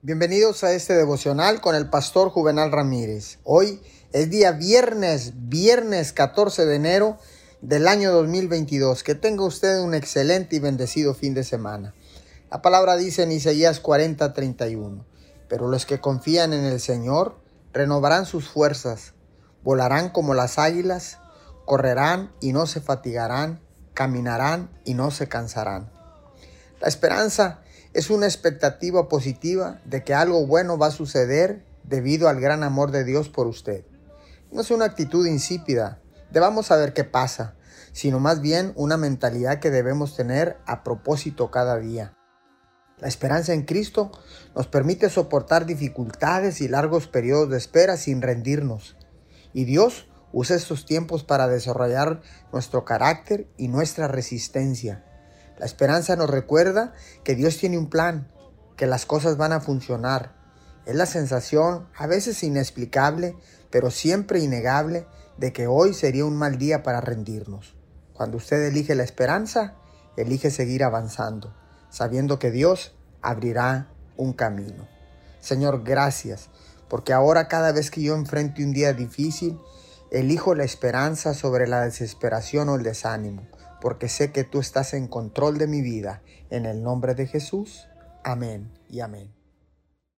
Bienvenidos a este devocional con el pastor Juvenal Ramírez. Hoy es día viernes, viernes 14 de enero del año 2022. Que tenga usted un excelente y bendecido fin de semana. La palabra dice en Isaías 40, 31. Pero los que confían en el Señor renovarán sus fuerzas, volarán como las águilas, correrán y no se fatigarán, caminarán y no se cansarán. La esperanza es una expectativa positiva de que algo bueno va a suceder debido al gran amor de Dios por usted. No es una actitud insípida, debamos saber qué pasa, sino más bien una mentalidad que debemos tener a propósito cada día. La esperanza en Cristo nos permite soportar dificultades y largos periodos de espera sin rendirnos. Y Dios usa estos tiempos para desarrollar nuestro carácter y nuestra resistencia. La esperanza nos recuerda que Dios tiene un plan, que las cosas van a funcionar. Es la sensación, a veces inexplicable, pero siempre innegable, de que hoy sería un mal día para rendirnos. Cuando usted elige la esperanza, elige seguir avanzando, sabiendo que Dios abrirá un camino. Señor, gracias, porque ahora cada vez que yo enfrente un día difícil, elijo la esperanza sobre la desesperación o el desánimo porque sé que tú estás en control de mi vida. En el nombre de Jesús. Amén y amén.